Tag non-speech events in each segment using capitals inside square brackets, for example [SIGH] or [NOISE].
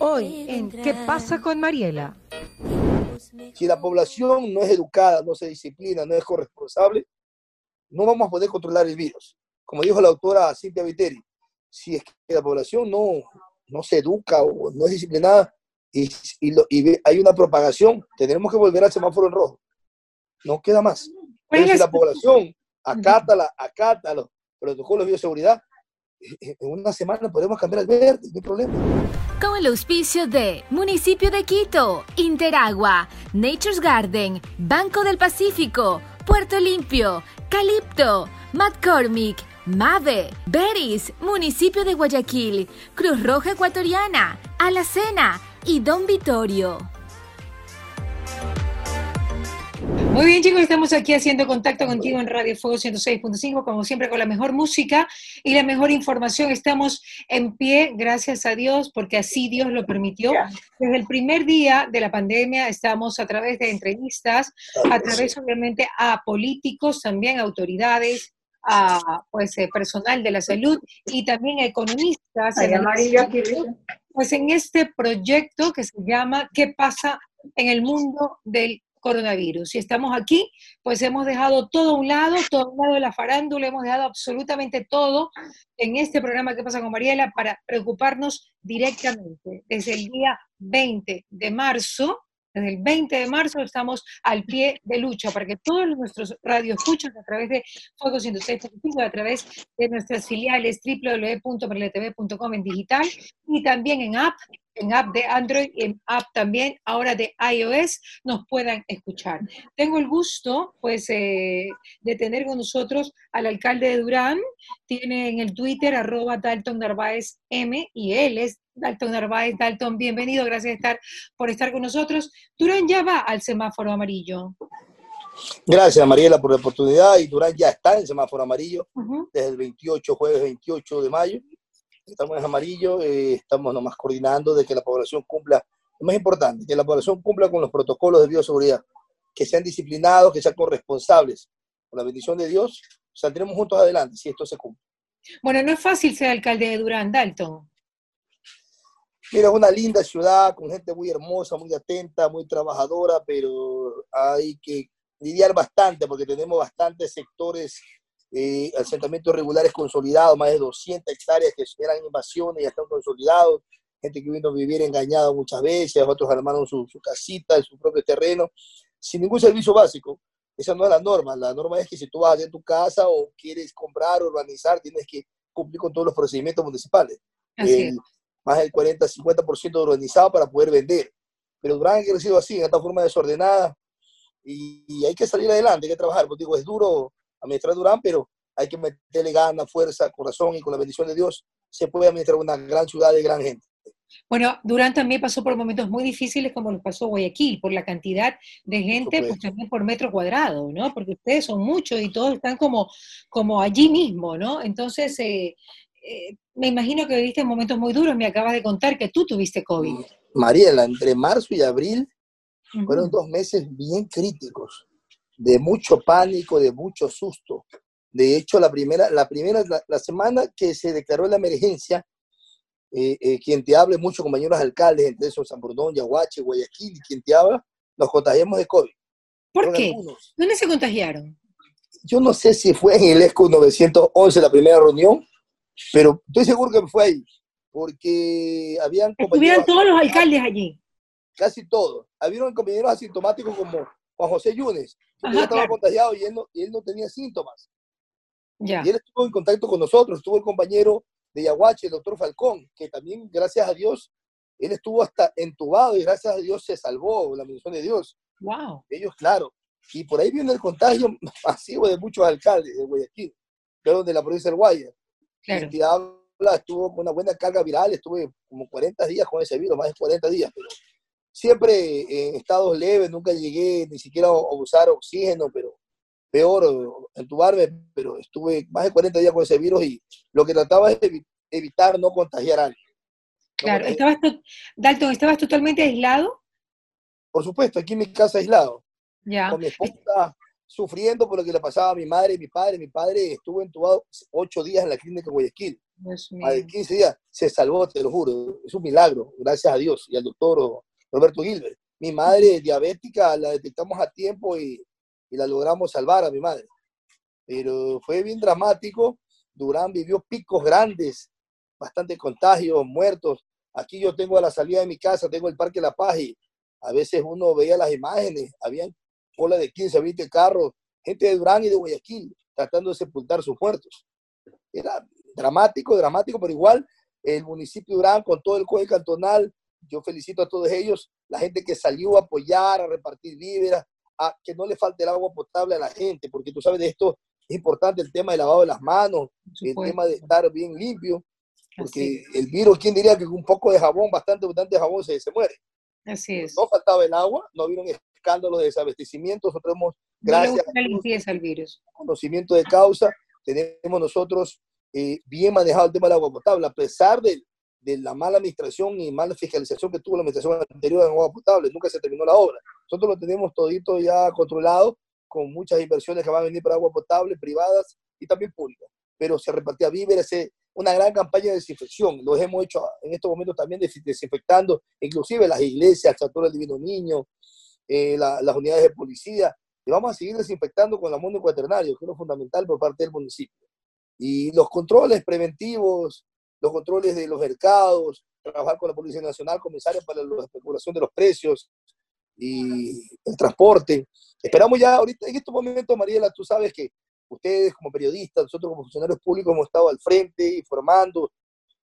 Hoy en ¿Qué pasa con Mariela? Si la población no es educada, no se disciplina, no es corresponsable, no vamos a poder controlar el virus. Como dijo la autora Cintia Viteri, si es que la población no, no se educa o no es disciplinada y, hay una propagación, tendremos que volver al semáforo en rojo. No queda más. Pero si la población acata, la, acata los protocolos de bioseguridad, en una semana podemos cambiar al verde, no hay problema. Con el auspicio de Municipio de Quito, Interagua, Nature's Garden, Banco del Pacífico, Puerto Limpio, Calipto, McCormick, Mave, Beris, Municipio de Guayaquil, Cruz Roja Ecuatoriana, Alacena y Don Vitorio. Muy bien, chicos, estamos aquí haciendo contacto contigo en Radio Fuego 106.5, como siempre, con la mejor música y la mejor información. Estamos en pie, gracias a Dios, porque así Dios lo permitió. Desde el primer día de la pandemia estamos a través de entrevistas, a través, obviamente, a políticos, también a autoridades, a pues, eh, personal de la salud y también a economistas. pues en este proyecto que se llama ¿Qué pasa en el mundo del coronavirus. Si estamos aquí, pues hemos dejado todo a un lado, todo a un lado de la farándula, hemos dejado absolutamente todo en este programa que pasa con Mariela para preocuparnos directamente. Desde el día 20 de marzo desde el 20 de marzo estamos al pie de lucha para que todos nuestros radioescuchas a través de Fuego 106.5, a través de nuestras filiales www.perletv.com en digital y también en app, en app de Android y en app también ahora de iOS nos puedan escuchar. Tengo el gusto pues eh, de tener con nosotros al alcalde de Durán, tiene en el Twitter arroba Dalton Narváez M y él es Dalton Narváez. Dalton, bienvenido, gracias estar, por estar con nosotros. Durán ya va al semáforo amarillo. Gracias, Mariela, por la oportunidad. Y Durán ya está en semáforo amarillo desde el 28, jueves 28 de mayo. Estamos en amarillo, eh, estamos nomás coordinando de que la población cumpla, lo más importante, que la población cumpla con los protocolos de bioseguridad, que sean disciplinados, que sean corresponsables. Con la bendición de Dios, saldremos juntos adelante si esto se cumple. Bueno, no es fácil ser alcalde de Durán, Dalton. Mira, es una linda ciudad con gente muy hermosa, muy atenta, muy trabajadora, pero hay que lidiar bastante porque tenemos bastantes sectores, eh, asentamientos regulares consolidados, más de 200 hectáreas que eran invasiones y ya están consolidados, gente que vino a vivir engañada muchas veces, otros armaron su, su casita en su propio terreno, sin ningún servicio básico. Esa no es la norma. La norma es que si tú vas a tu casa o quieres comprar, urbanizar, tienes que cumplir con todos los procedimientos municipales. Así más del 40-50% urbanizado para poder vender. Pero Durán ha crecido así, en esta forma desordenada, y, hay que salir adelante, hay que trabajar. Pues digo, es duro administrar Durán, pero hay que meterle ganas, fuerza, corazón, y con la bendición de Dios se puede administrar una gran ciudad de gran gente. Bueno, Durán también pasó por momentos muy difíciles como los pasó Guayaquil, por la cantidad de gente, pues también por metro cuadrado, ¿no? Porque ustedes son muchos y todos están como, como allí mismo, ¿no? Entonces, eh, eh, me imagino que viviste momentos muy duros, me acabas de contar que tú tuviste COVID. Mariela, entre marzo y abril fueron dos meses bien críticos, de mucho pánico, de mucho susto. De hecho, la primera, la, primera, la, semana que se declaró la emergencia, eh, eh, quien te hable, muchos compañeros alcaldes, entre esos San Bordón, Yaguache, Guayaquil, quien te habla, nos contagiamos de COVID. ¿Por qué? ¿Dónde se contagiaron? Yo no sé si fue en el ESCO 911 la primera reunión, pero estoy seguro que fue ahí, porque habían Estuvieron todos los alcaldes allí. Casi todos. Habían compañeros asintomáticos como Juan José Yunes, que estaba contagiado y él, no, y él no tenía síntomas. Ya. Y él estuvo en contacto con nosotros, estuvo el compañero de Yaguache, el doctor Falcón, que también, gracias a Dios, él estuvo hasta entubado y gracias a Dios se salvó, la bendición de Dios. Wow. Ellos, claro. Y por ahí viene el contagio [LAUGHS] masivo de muchos alcaldes de Guayaquil, pero de la provincia del Guaya. Claro. estuvo con una buena carga viral, estuve como 40 días con ese virus, más de 40 días, pero siempre en estados leves, nunca llegué ni siquiera a usar oxígeno, pero peor entubarme, pero estuve más de 40 días con ese virus y lo que trataba es evitar no contagiar a alguien. claro, ¿Estabas Dalton, ¿estabas totalmente aislado? Por supuesto, aquí en mi casa aislado. Ya. Con mi esposa, sufriendo por lo que le pasaba a mi madre y mi padre. Mi padre estuvo entubado ocho días en la clínica de Guayaquil. A de 15 días se salvó, te lo juro. Es un milagro, gracias a Dios y al doctor Roberto Gilbert. Mi madre diabética la detectamos a tiempo y, y la logramos salvar a mi madre. Pero fue bien dramático. Durán vivió picos grandes, bastante contagios, muertos. Aquí yo tengo a la salida de mi casa, tengo el Parque La Paz y a veces uno veía las imágenes, habían cola de 15 20 carros, gente de Durán y de Guayaquil tratando de sepultar sus muertos. Era dramático, dramático, pero igual el municipio Durán con todo el código cantonal, yo felicito a todos ellos, la gente que salió a apoyar, a repartir víveres, a que no le falte el agua potable a la gente, porque tú sabes de esto, es importante el tema del lavado de las manos, el tema de estar bien limpio, porque el virus, ¿quién diría que con un poco de jabón, bastante, bastante jabón se, se muere? Así es. No faltaba el agua, no vieron escándalos de desabastecimiento, nosotros hemos, gracias a limpieza al virus. conocimiento de causa, tenemos nosotros eh, bien manejado el tema del agua potable, a pesar de, de, la mala administración y mala fiscalización que tuvo la administración anterior en agua potable, nunca se terminó la obra. Nosotros lo tenemos todito ya controlado, con muchas inversiones que van a venir para agua potable, privadas y también públicas. Pero se repartía víveres, una gran campaña de desinfección. Lo hemos hecho en estos momentos también desinfectando, inclusive las iglesias, el Santuario del Divino Niño, eh, las unidades de policía. Y vamos a seguir desinfectando con la mundo cuaternario, que es lo fundamental por parte del municipio. Y los controles preventivos, los controles de los mercados, trabajar con la Policía Nacional, comisarios para la especulación de los precios y el transporte. Esperamos ya ahorita, en estos momentos, Mariela, tú sabes que ustedes como periodistas, nosotros como funcionarios públicos hemos estado al frente informando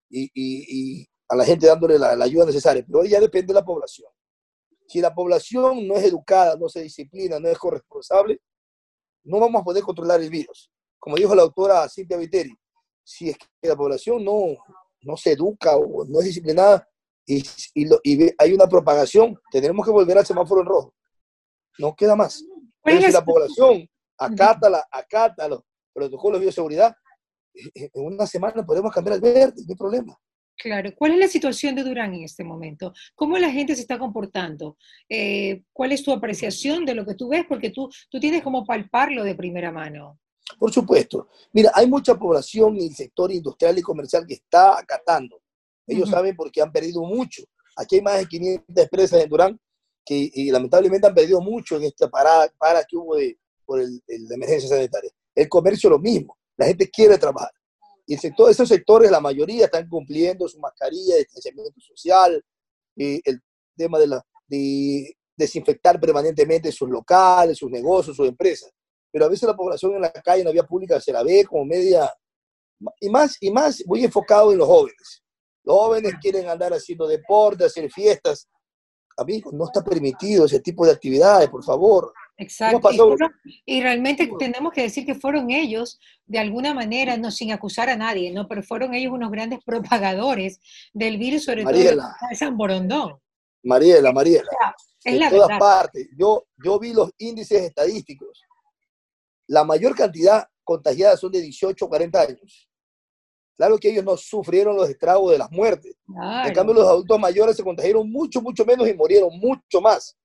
y, y, a la gente dándole la, ayuda necesaria, pero ya depende de la población. Si la población no es educada, no se disciplina, no es corresponsable, no vamos a poder controlar el virus. Como dijo la autora Cintia Viteri, si es que la población no, no se educa o no es disciplinada y, y, hay una propagación, tendremos que volver al semáforo en rojo. No queda más. Pero si la población acata, la, acata los protocolos de bioseguridad, en una semana podemos cambiar al verde, no hay problema. Claro. ¿Cuál es la situación de Durán en este momento? ¿Cómo la gente se está comportando? Eh, ¿Cuál es tu apreciación de lo que tú ves? Porque tú, tú tienes como palparlo de primera mano. Por supuesto. Mira, hay mucha población en el sector industrial y comercial que está acatando. Ellos saben porque han perdido mucho. Aquí hay más de 500 empresas en Durán que lamentablemente han perdido mucho en esta parada, para que hubo de, por el, la emergencia sanitaria. El comercio lo mismo, la gente quiere trabajar. Y el sector, esos sectores, la mayoría están cumpliendo su mascarilla, distanciamiento social, y el tema de, la, de desinfectar permanentemente sus locales, sus negocios, sus empresas. Pero a veces la población en la calle, en la vía pública, se la ve como media... Y más, y más muy enfocado en los jóvenes. Los jóvenes quieren andar haciendo deporte, hacer fiestas. Amigos, no está permitido ese tipo de actividades, por favor. Exacto. Y, realmente tenemos que decir que fueron ellos, de alguna manera, no sin acusar a nadie, ¿no? Pero fueron ellos unos grandes propagadores del virus, sobre todo en San Borondón. Mariela, Mariela. en todas partes. Yo, yo vi los índices estadísticos. La mayor cantidad contagiada son de 18 a 40 años. Claro que ellos no sufrieron los estragos de las muertes. En cambio, los adultos mayores se contagiaron mucho, mucho menos y murieron mucho más.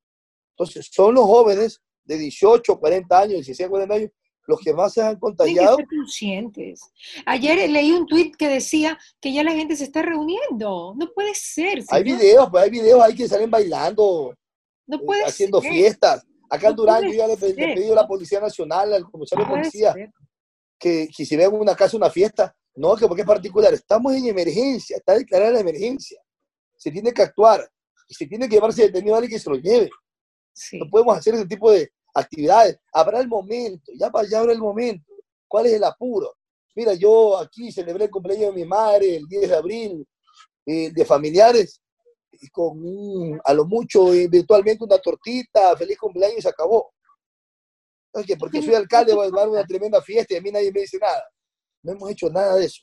Entonces, son los jóvenes de 18, 40 años, 16, 40 años, los que más se han contagiado. Tienen que ser conscientes. Ayer leí un tuit que decía que ya la gente se está reuniendo. No puede ser. Hay videos, pues hay videos ahí que salen bailando, no eh, puede haciendo fiestas. Acá en Durán yo ya le, he pedido a la Policía Nacional, al comisario de policía, que, que, si ven una casa, una fiesta, no, que porque es particular, estamos en emergencia, está declarada la emergencia. Se tiene que actuar. Y se tiene que llevarse detenido a alguien que se lo lleve. No podemos hacer ese tipo de actividades. Habrá el momento, ya para allá habrá el momento. ¿Cuál es el apuro? Mira, yo aquí celebré el cumpleaños de mi madre el 10 de abril, eh, de familiares, y con a lo mucho, virtualmente una tortita, feliz cumpleaños y se acabó. Porque, porque soy alcalde voy a dar una tremenda fiesta y a mí nadie me dice nada. No hemos hecho nada de eso.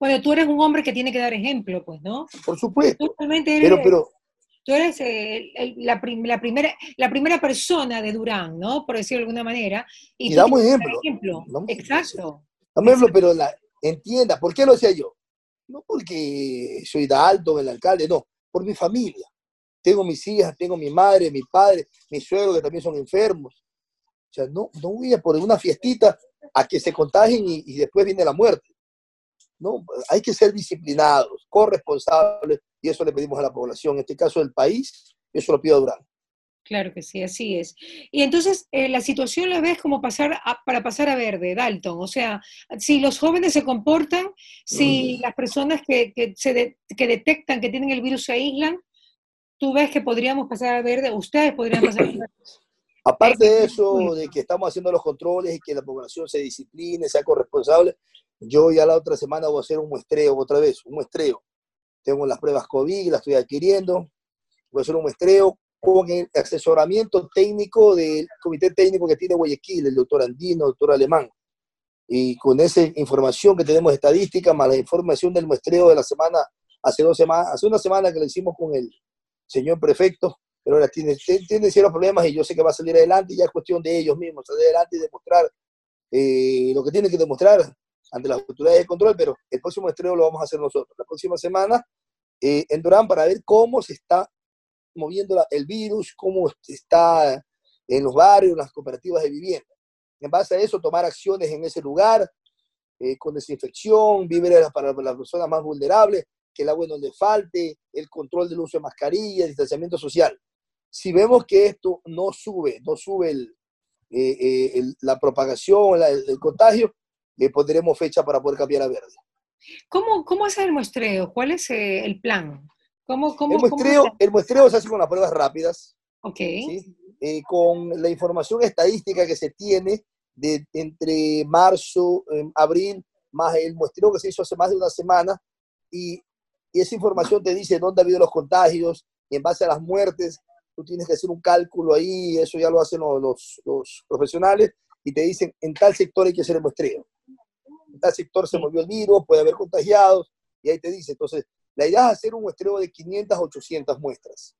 Bueno, tú eres un hombre que tiene que dar ejemplo, pues, ¿no? Por supuesto. pero, pero, tú eres eh, la, la, primera, la primera persona de Durán, ¿no? Por decirlo de alguna manera. Y, damos ejemplo. Exacto. Damos ejemplo, pero la, entienda, ¿por qué lo hacía yo? No porque soy de alto, el alcalde, no, por mi familia. Tengo mis hijas, tengo mi madre, mi padre, mis suegros que también son enfermos. sea, no, no voy a por una fiestita a que se contagien y, y después viene la muerte. No, hay que ser disciplinados, corresponsables, y eso le pedimos a la población, en este caso del país, eso lo pido a Durán. Claro que sí, así es. Y entonces eh, la situación la ves como pasar a- para pasar a verde, Dalton. O sea, si los jóvenes se comportan, si las personas que, que se de- que detectan que tienen el virus se aíslan, tú ves que podríamos pasar a verde, ustedes podrían pasar a verde. [LAUGHS] Aparte de eso, de que estamos haciendo los controles y que la población se discipline, sea corresponsable, yo ya la otra semana voy a hacer un muestreo otra vez, un muestreo. Tengo las pruebas COVID, las estoy adquiriendo. Voy a hacer un muestreo con el asesoramiento técnico del comité técnico que tiene Guayaquil, el doctor Andino, el doctor Alemán. Y con esa información que tenemos estadística, más la información del muestreo de la semana, hace dos semanas, hace una semana que lo hicimos con el señor prefecto, pero ahora tiene, tiene, ciertos problemas y yo sé que va a salir adelante y ya es cuestión de ellos mismos salir adelante y demostrar eh, lo que tienen que demostrar ante las autoridades de control, pero el próximo estreno lo vamos a hacer nosotros, la próxima semana eh, en Durán para ver cómo se está moviendo la- el virus, cómo está en los barrios, en las cooperativas de vivienda. En base a eso, tomar acciones en ese lugar, eh, con desinfección, víveres para las personas más vulnerables, que el agua no le falte, el control del uso de mascarilla, distanciamiento social. Si vemos que esto no sube, no sube el, eh, eh, el- la propagación, la- el, el contagio, le pondremos fecha para poder cambiar a verde. ¿Cómo, cómo hacer el muestreo? ¿Cuál es eh, el plan? ¿Cómo, cómo, El cómo muestreo, hacer? el muestreo se hace con las pruebas rápidas, Ok, ¿sí? Eh, con la información estadística que se tiene de entre marzo, eh, abril, más el muestreo que se hizo hace más de una semana, y, y esa información te dice dónde ha habido los contagios, y en base a las muertes, tú tienes que hacer un cálculo ahí, eso ya lo hacen los, los- los profesionales, y te dicen, en tal sector hay que hacer el muestreo. En tal sector se movió el virus, puede haber contagiados, y ahí te dice. Entonces, la idea es hacer un muestreo de 500 a 800 muestras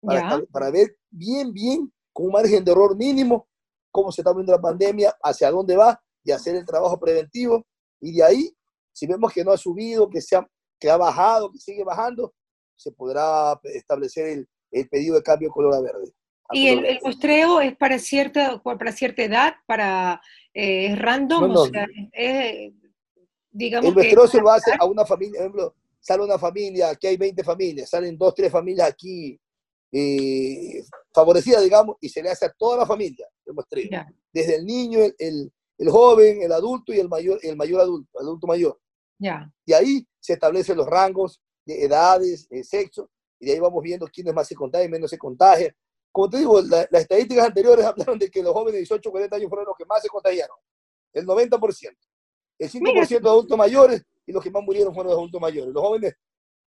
para, estab- para ver bien, bien, con un margen de error mínimo, cómo se está viendo la pandemia, hacia dónde va y hacer el trabajo preventivo. Y de ahí, si vemos que no ha subido, que, se ha, que ha bajado, que sigue bajando, se podrá establecer el, el pedido de cambio de color a verde. a ¿Y color el, el muestreo es para cierta, para cierta edad? para eh, ¿Es random? No, no. O sea, es, digamos El muestreo se lo hace a una familia, por ejemplo, sale una familia, aquí hay 20 familias, salen dos, tres familias aquí eh, favorecidas, digamos, y se le hace a toda la familia el muestreo. Ya, Desde el niño, el, el, el joven, el adulto y el mayor, el mayor adulto, adulto mayor. ya. Y ahí se establecen los rangos de edades, de sexo, y de ahí vamos viendo quiénes más se contagian, menos se contagian. Como te digo, la- las estadísticas anteriores [LAUGHS] hablaron de que los jóvenes de 18 40 años fueron los que más se contagiaron, el 90%. El 5% de adultos mayores y los que más murieron fueron los adultos mayores. Los jóvenes,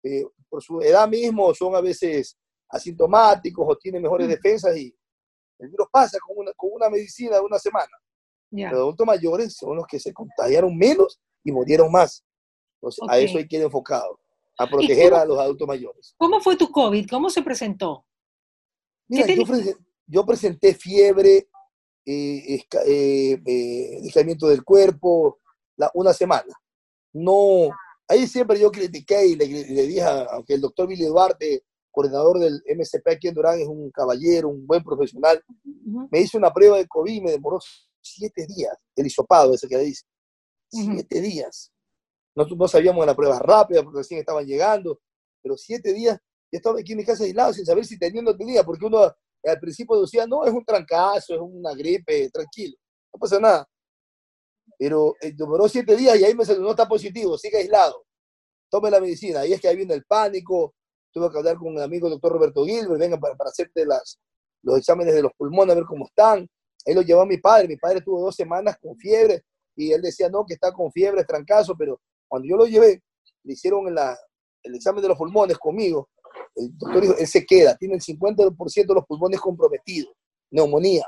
eh, por su edad mismo, son a veces asintomáticos o tienen mejores Mm. defensas y el virus pasa con una, con una medicina de una semana. Ya. Los adultos mayores son los que se contagiaron menos y murieron más. Entonces, a Ok. eso hay que ir enfocado, a proteger cómo- a los adultos mayores. ¿Cómo fue tu COVID? ¿Cómo se presentó? Mira, yo, presen- yo presenté fiebre, eh, eh, eh, del cuerpo, la- una semana. No, ahí siempre yo critiqué y le, le dije, a- aunque el doctor Billy Duarte, coordinador del MCP aquí en Durán, es un caballero, un buen profesional, Ujú, me hizo una prueba de COVID, me demoró siete días, el hisopado ese que le dice. Ujú. Siete días. Nosotros no sabíamos de las pruebas rápidas, porque recién estaban llegando, pero siete días, yo estaba aquí en mi casa aislado sin saber si tenía o no tenía, porque uno al principio decía, no, es un trancazo, es una gripe, tranquilo, no pasa nada. Pero eh, demoró siete días y ahí me salió, no está positivo, sigue aislado, tome la medicina. Ahí es que ahí viene el pánico, tuve que hablar con un amigo, el doctor Roberto Gilbert, venga para, para hacerte las, los exámenes de los pulmones, a ver cómo están. Ahí lo llevó a mi padre, mi padre tuvo dos semanas con fiebre y él decía, no, que está con fiebre, es trancazo, pero cuando yo lo llevé, le hicieron la- el examen de los pulmones conmigo, el doctor dijo, él se queda, tiene el 50% de los pulmones comprometidos, neumonía.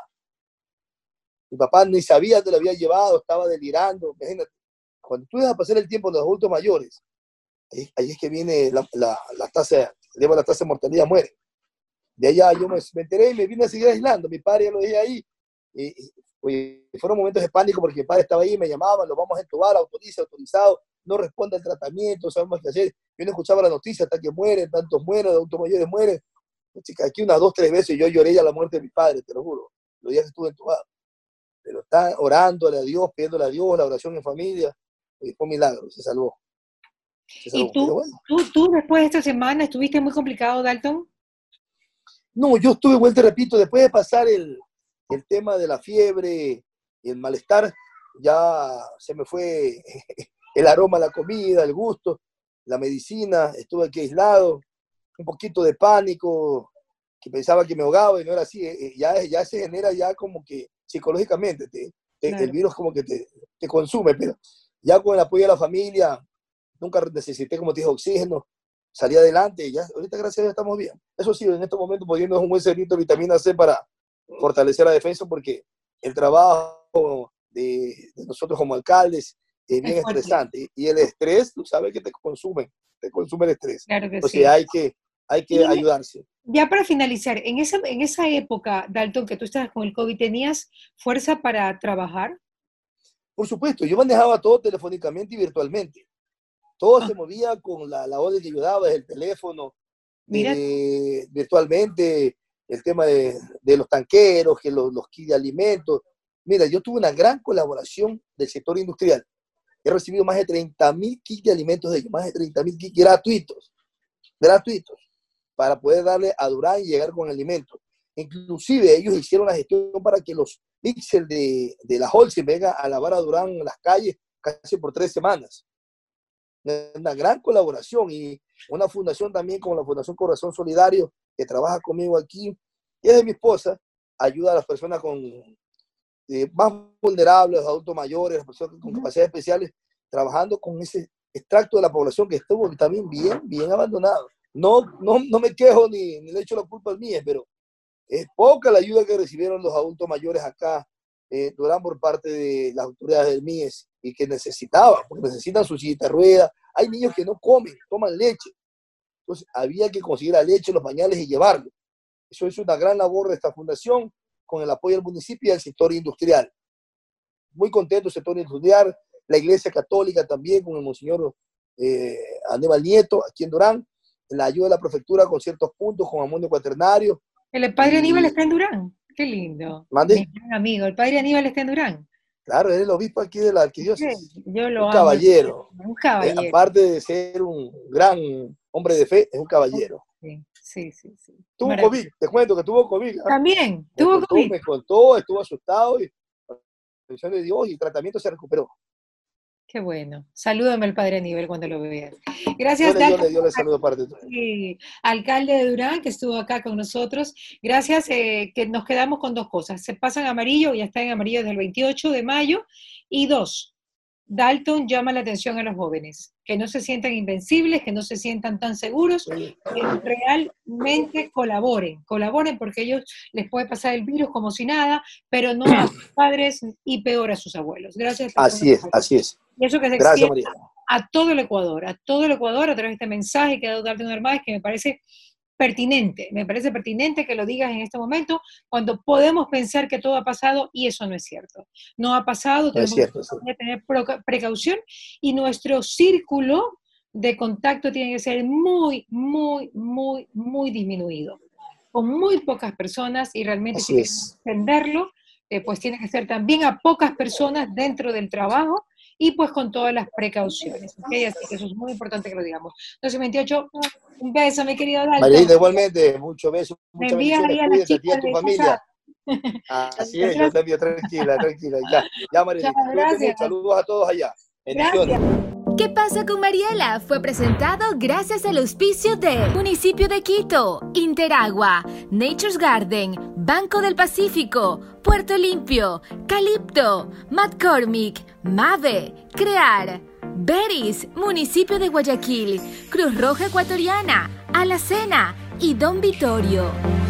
Mi papá ni sabía que lo había llevado, estaba delirando, imagínate. Cuando tú dejas pasar el tiempo en los adultos mayores, ahí, es que viene la, tasa, lleva la tasa de mortalidad, muere. De allá yo me, enteré y me vine a seguir aislando. Mi padre ya lo dije ahí. Y, fueron momentos de pánico porque mi padre estaba ahí, me llamaban, lo vamos a entubar, autoriza, autorizado, no responde al tratamiento, sabemos qué hacer. Yo no escuchaba la noticia hasta que mueren, tantos mueren, adultos mayores mueren. Chica, aquí unas dos, tres veces yo lloré ya la muerte de mi padre, te lo juro, los días estuve entubado. Pero está orándole a Dios, pidiéndole a Dios, la oración en familia, y fue un milagro, se salvó. ¿Y tú, tú, tú, después de esta semana estuviste muy complicado, Dalton? No, yo estuve, vuelta repito, después de pasar el, el tema de la fiebre y el malestar, ya se me fue [LAUGHS] el aroma a la comida, el gusto, la medicina, estuve aquí aislado, un poquito de pánico, que pensaba que me ahogaba y no era así, eh, eh, ya, ya se genera ya como que psicológicamente, te, el virus como que te, te, consume, pero ya con el apoyo de la familia, nunca necesité, como te dije, oxígeno, salí adelante y ya, ahorita gracias a Dios estamos bien. Eso sí, en estos momentos poniendo un buen cerrito de vitamina C para fortalecer la defensa porque el trabajo de, nosotros como alcaldes es bien estresante y el estrés, tú sabes que te consume, te consume el estrés. Claro que sí. hay que, hay que ayudarse. Ya para finalizar, en esa, en esa época, Dalton, que tú estabas con el COVID, ¿tenías fuerza para trabajar? Por supuesto, yo manejaba todo telefónicamente y virtualmente. Todo ah. se movía con la, la orden que ayudaba, el teléfono, eh, virtualmente, el tema de, de, los tanqueros, que los, los kits de alimentos. Mira, yo tuve una gran colaboración del sector industrial. He recibido más de 30 mil kits de alimentos de ellos, más de 30 mil kits gratuitos, gratuitos para poder darle a Durán y llegar con alimentos. Inclusive ellos hicieron la gestión para que los píxeles de, de la Holcim vengan a lavar a Durán en las calles casi por tres semanas. Una gran colaboración y una fundación también como la Fundación Corazón Solidario que trabaja conmigo aquí, y es de mi esposa, ayuda a las personas con eh, más vulnerables, los adultos mayores, las personas con capacidades especiales, trabajando con ese extracto de la población que estuvo también bien, bien abandonado no, no, no me quejo ni, ni, le echo la culpa al mío, pero es poca la ayuda que recibieron los adultos mayores acá eh, Durán por parte de las autoridades del MIES y que necesitaban, porque necesitan su silla de rueda. Hay niños que no comen, toman leche. Entonces había que conseguir la leche, los pañales y llevarlo. Eso es una gran labor de esta fundación con el apoyo del municipio y del sector industrial. Muy contento el sector industrial, la iglesia católica también con el monseñor eh, Aníbal Nieto aquí en Durán la ayuda de la prefectura con ciertos puntos, con amonio cuaternario. El padre Aníbal está en Durán. Qué lindo. ¿Mande? Mi amigo, el padre Aníbal está en Durán. Claro, es el obispo aquí de la arquidiócesis. yo lo un caballero. Un caballero. Eh, aparte de ser un gran hombre de fe, es un caballero. Sí, sí, sí. Tuvo COVID, te cuento que tuvo COVID. ¿ah? También, tuvo COVID. Me contó, estuvo asustado y de Dios y el tratamiento se recuperó. Qué bueno. Salúdame al padre Aníbal cuando lo vea. Gracias, yo le, saludo parte de Alcalde de Durán, que estuvo acá con nosotros. Gracias, eh, que nos quedamos con dos cosas. Se pasan amarillo, ya está en amarillo desde el 28 de mayo. Y dos, Dalton llama la atención a los jóvenes, que no se sientan invencibles, que no se sientan tan seguros, que realmente colaboren, colaboren porque ellos les puede pasar el virus como si nada, pero no a sus [CLEARS THROAT] padres y peor a sus abuelos. Gracias. Así es, así es. Y eso que se Gracias, a todo el Ecuador, a todo el Ecuador a través de este mensaje que ha dado Dalton Armáez, que me parece pertinente, me parece pertinente que lo digas en este momento, cuando podemos pensar que todo ha pasado y eso no es cierto. No ha pasado, tenemos que tener precaución y nuestro círculo de contacto tiene que ser muy, muy, muy, muy disminuido, con muy pocas personas y realmente si entenderlo, eh, pues tiene que ser también a pocas personas dentro del trabajo y pues con todas las precauciones. ¿okay? Así que eso es muy importante que lo digamos. 28, un beso, mi querido Dalton. María, igualmente, mucho beso. Me envías ahí a la chica a tu familia. Así es, yo te envío, tranquila, tranquila. Ya, ya gracias. saludos a todos allá. Gracias. ¿Qué pasa con Mariela? Fue presentado gracias al auspicio de Municipio de Quito, Interagua, Nature's Garden, Banco del Pacífico, Puerto Limpio, Calipto, McCormick, Mave, Crear, Beris, Municipio de Guayaquil, Cruz Roja Ecuatoriana, Alacena y Don Vittorio.